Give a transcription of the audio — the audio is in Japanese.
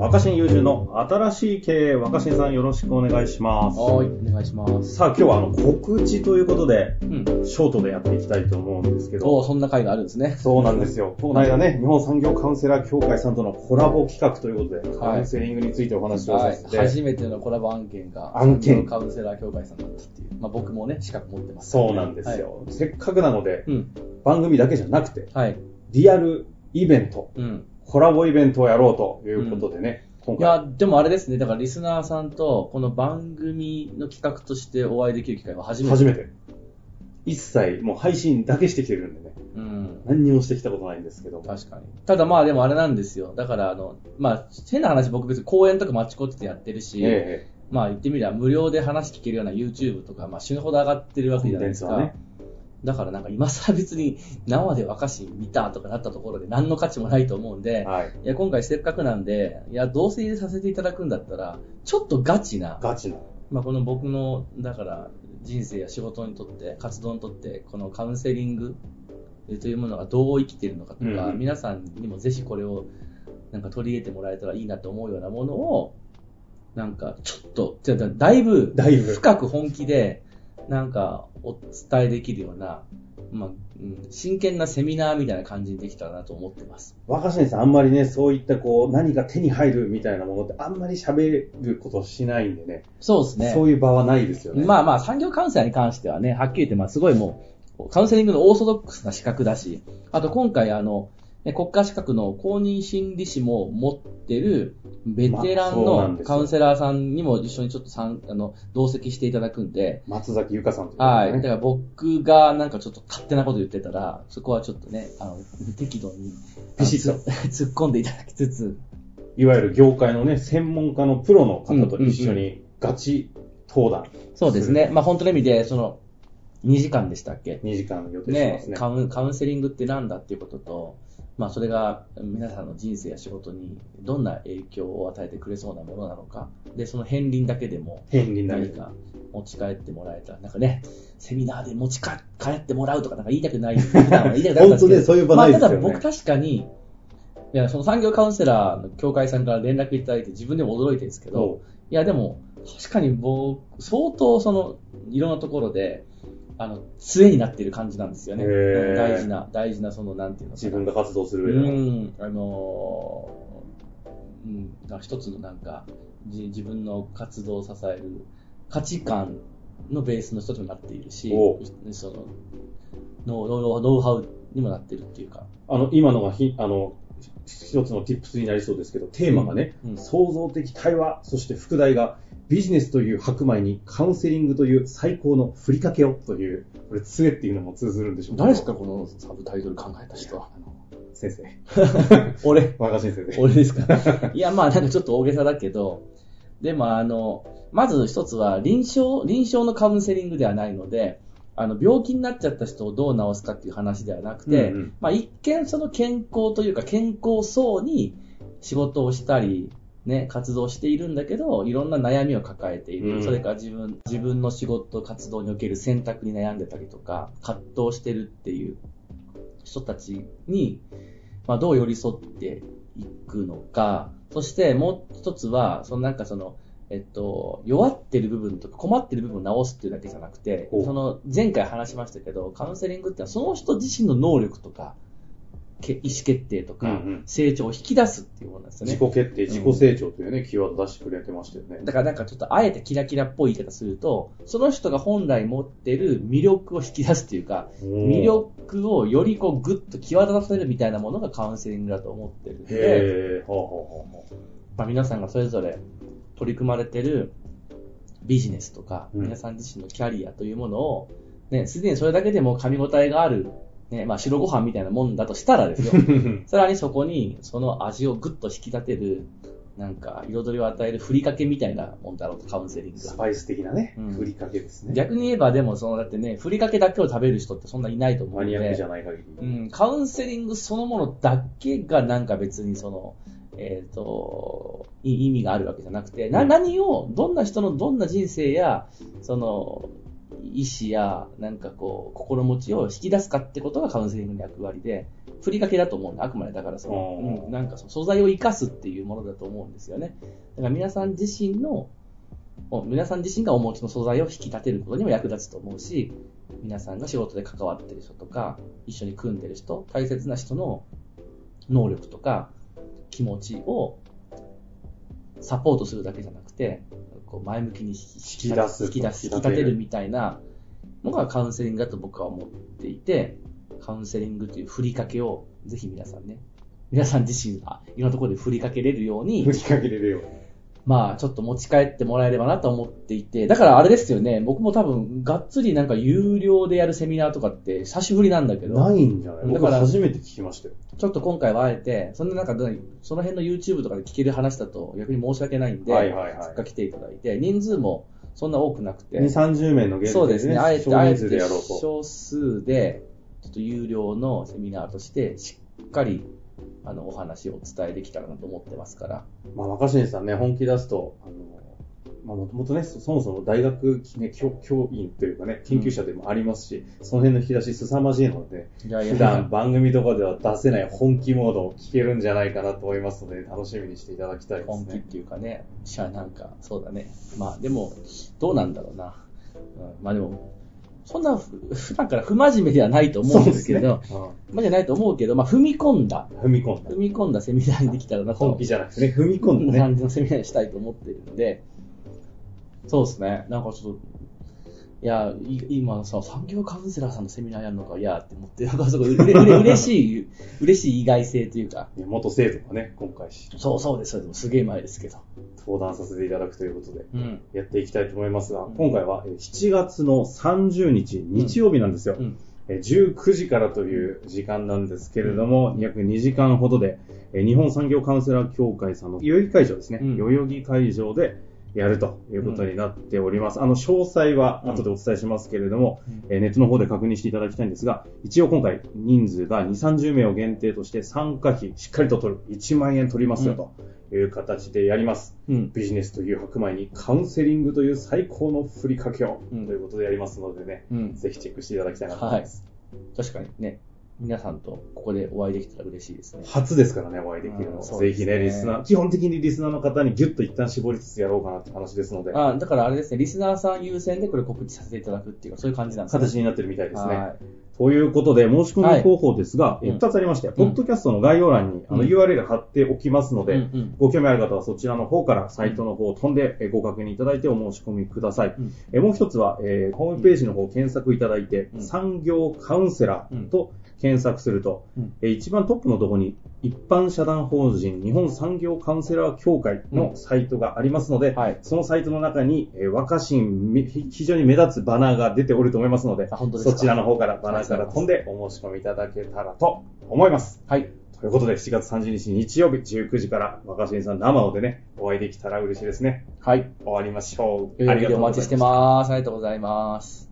若新友人の新しい経営、若新さんよろしくお願いします。はい、お願いします。さあ今日はあの告知ということで、うん。ショートでやっていきたいと思うんですけおど、そんな会があるんですね。そうなんですよ。この間ね、日本産業カウンセラー協会さんとのコラボ企画ということで、カウンセリングについてお話をはいさせ。て、初めてのコラボ案件が、案件カウンセラー協会さんだったっていう。まあ僕もね、資格持ってます。そうなんですよ。せっかくなので、うん。番組だけじゃなくて、はい。リアルイベント、うん。コラボイベントをやろうということでね、今回。いや、でもあれですね、だからリスナーさんと、この番組の企画としてお会いできる機会は初めて。初めて。一切もう配信だけしてきてるんでね、うん。何にもしてきたことないんですけど。確かに。ただまあでもあれなんですよ。だからあの、まあ変な話僕別に公演とかマッチコってやってるし、ええまあ言ってみれば無料で話聞けるような YouTube とか、まあ死ぬほど上がってるわけじゃないですか。だからなんか今更別に生で若し見たとかなったところで何の価値もないと思うんで、はい。いや今回せっかくなんで、いや同棲させていただくんだったら、ちょっとガチな、ガチな。まあこの僕の、だから人生や仕事にとって、活動にとって、このカウンセリングというものがどう生きているのかとか、うん皆さんにもぜひこれをなんか取り入れてもらえたらいいなと思うようなものを、なんかちょっと、だいぶ深く本気で、なんかお伝えできるような、まあ、うん真剣なセミナーみたいな感じにできたらなと思ってます。若新さんあんまりね、そういったこう、何か手に入るみたいなものってあんまり喋ることしないんでね。そうですね。そういう場はないですよね。まあまあ、産業カウンセラーに関してはね、はっきり言って、まあすごいもう、カウンセリングのオーソドックスな資格だし、あと今回あの、ね国家資格の公認心理師も持ってるベテランのカウンセラーさんにも一緒にちょっと参あの同席していただくんで、松崎ゆかさんというねはい。だから僕がなんかちょっと勝手なこと言ってたら、そこはちょっとね、あの、適度に、突っ込んでいただきつつ、いわゆる業界のね、専門家のプロの方と一緒にガチ登壇。そうですね。まあ本当の意味で、その、2時間でしたっけ？2時間予定してまねすね。カウン、カウンセリングってなんだっていうことと、まあそれが皆さんの人生や仕事にどんな影響を与えてくれそうなものなのか、で、その片鱗だけでも。何か持ち帰ってもらえた。ら、なんかね、セミナーで持ち帰ってもらうとかなんか言いたくない、普段は言いたくなかったんですけど。本当ねそういう場ないですよね。まあただ僕確かに、いや、その産業カウンセラーの協会さんから連絡いただいて自分でも驚いてるんですけど、いや、でも、確かに僕、相当その、いろんなところで、あの、杖になっている感じなんですよね。大事な、大事な、その、なんていうの自分が活動するう上で。の。ん、あのーうん、一つのなんか、じ自分の活動を支える価値観のベースの一つになっているしお、その、ノウノウハウにもなってるっていうか、あの、今のがひ、あの、一つの tips になりそうですけど、テーマがね、うん。創造的対話、そして副題が、ビジネスという白米にカウンセリングという最高のふりかけをという、これ、杖っていうのも通ずるんでしょう誰ですか、このサブタイトル考えた人は？先生。俺、若新先生。俺ですか？いや、まあなんかちょっと大げさだけど、でもあの、まず一つは臨床、臨床のカウンセリングではないので、あの、病気になっちゃった人をどう治すかっていう話ではなくて、うんうんまあ一見その健康というか健康そうに仕事をしたり、ね、活動しているんだけど、いろんな悩みを抱えている。うん。それから自分、自分の仕事、活動における選択に悩んでたりとか、葛藤してるっていう人たちに、まあ、どう寄り添っていくのか、そしてもう一つは、そのなんかその、えっと、弱ってる部分とか困ってる部分を直すっていうだけじゃなくてその前回話しましたけど、カウンセリングってのはその人自身の能力とか、け意思決定とかうんうん、成長を引き出すっていうものなんですよね。自己決定、自己成長というね、キーワード出してくれてましたよね。だからなんかちょっとあえてキラキラっぽい言い方すると、その人が本来持ってる魅力を引き出すっていうか、魅力をよりこうグッと際立たせるみたいなものがカウンセリングだと思ってるんで、へー、ほうほうほうほう。まあ、皆さんがそれぞれ取り組まれてるビジネスとか、うん皆さん自身のキャリアというものを、ね、すでにそれだけでも噛み応えがある、ね、まあ白ご飯みたいなもんだとしたらですよ。さらにそこにその味をグッと引き立てる、なんか彩りを与えるふりかけみたいなもんだろうと、カウンセリングが。スパイス的なねうん、ふりかけですね。逆に言えばでもそのだってね、ふりかけだけを食べる人ってそんないないと思うので。マニアックじゃない限うり。ん、カウンセリングそのものだけがなんか別にその、えっ、と、い意味があるわけじゃなくて、な、うん何を、どんな人のどんな人生や、その、意思や、なんかこう、心持ちを引き出すかってことがカウンセリングの役割で、ふりかけだと思うんで、あくまでだからその、うんうん、なんかその素材を生かすっていうものだと思うんですよね。だから皆さん自身の、お皆さん自身がお持ちの素材を引き立てることにも役立つと思うし、皆さんが仕事で関わってる人とか、一緒に組んでる人、大切な人の能力とか気持ちをサポートするだけじゃなくて、こう前向きに引き出す引き出す、引き立てるみたいなのがカウンセリングだと僕は思っていて、カウンセリングというふりかけをぜひ皆さんね、皆さん自身がいろんなところで振りかけれるように振、りかけれるよ。まあちょっと持ち帰ってもらえればなと思っていて、だからあれですよね、僕も多分がっつりなんか有料でやるセミナーとかって久しぶりなんだけど、ないんじゃない？僕だから初めて聞きましたよ。ちょっと今回はあえて、そんな中で、その辺の YouTube とかで聞ける話だと逆に申し訳ないんで、はいはいはい。かく来ていただいて、人数もそんな多くなくて、2、30名の限定そうですね、あえて、あえ少人数でてやろうと。少数で、ちょっと有料のセミナーとして、しっかり、あの、お話をお伝えできたらなと思ってますから。まあ、若新さんね、本気出すと、あの、まあ、もともとね、そそもそも大学、ね、教教員というかね、研究者でもありますし、その辺の引き出し凄まじいので、いや普段番組とかでは出せない本気モードを聞けるんじゃないかなと思いますので、楽しみにしていただきたいですね。本気っていうかね、しゃなんか、そうだね。まあでも、どうなんだろうな。うん、まあでも、そんなふ普段から不真面目ではないと思うんですけど、そうまあじゃないと思うけど、まあ踏み込んだ、うん踏み込んだ踏。み込んだセミナーにできたらなと。本気じゃなくてね、踏み込んだね。感じのセミナーにしたいと思ってるんで、そうですね。なんかちょっと、いや、い今さ、産業カウンセラーさんのセミナーやるのか、いやって思って、なんかすごい、うれうれ嬉しい、嬉しい意外性というか、ね元生徒がね、今回そうそうです、そうです。すげえ前ですけど。登壇させていただくということで、うん。やっていきたいと思いますが、うん今回はえー7月の30日、日曜日なんですよ。うん。えー19時からという時間なんですけれども、約2時間ほどで、えー日本産業カウンセラー協会さんの代々木会場ですね、うん代々木会場でやるということになっております。あの、詳細は後でお伝えしますけれども、えーネットの方で確認していただきたいんですが、一応今回人数が2、30名を限定として参加費しっかりと取る。1万円取りますよという形でやります。うん。ビジネスという白米にカウンセリングという最高のふりかけを、うんということでやりますのでね、うん。ぜひチェックしていただきたいなと思います。確かにね、皆さんとここでお会いできたら嬉しいですね。初ですからね、お会いできるの。ぜひねね、リスナー、基本的にリスナーの方にギュッと一旦絞りつつやろうかなって話ですので、あだからあれですね、リスナーさん優先でこれ告知させていただくっていうか、そういう感じなんですね。形になってるみたいですね。はいということで、申し込み方法ですが、いえ2つありまして、ポッドキャストの概要欄にあのうん URL 貼っておきますので、ご興味ある方はそちらの方からサイトの方を飛んでえご確認いただいてお申し込みください。もう一つは、えーホームページの方を検索いただいて、うん産業カウンセラーと検索すると、うんえー一番トップのところに一般社団法人日本産業カウンセラー協会のサイトがありますので、はい。そのサイトの中に、えー若新非常に目立つバナーが出ておると思いますので、そちらの方からバナーから飛んでお申し込みいただけたらと思います。はい。ということで、7月30日日曜日19時から若新さん生のでね、お会いできたら嬉しいですね。はい。終わりましょう。代々木でおござい待ちしてます。ありがとうございます。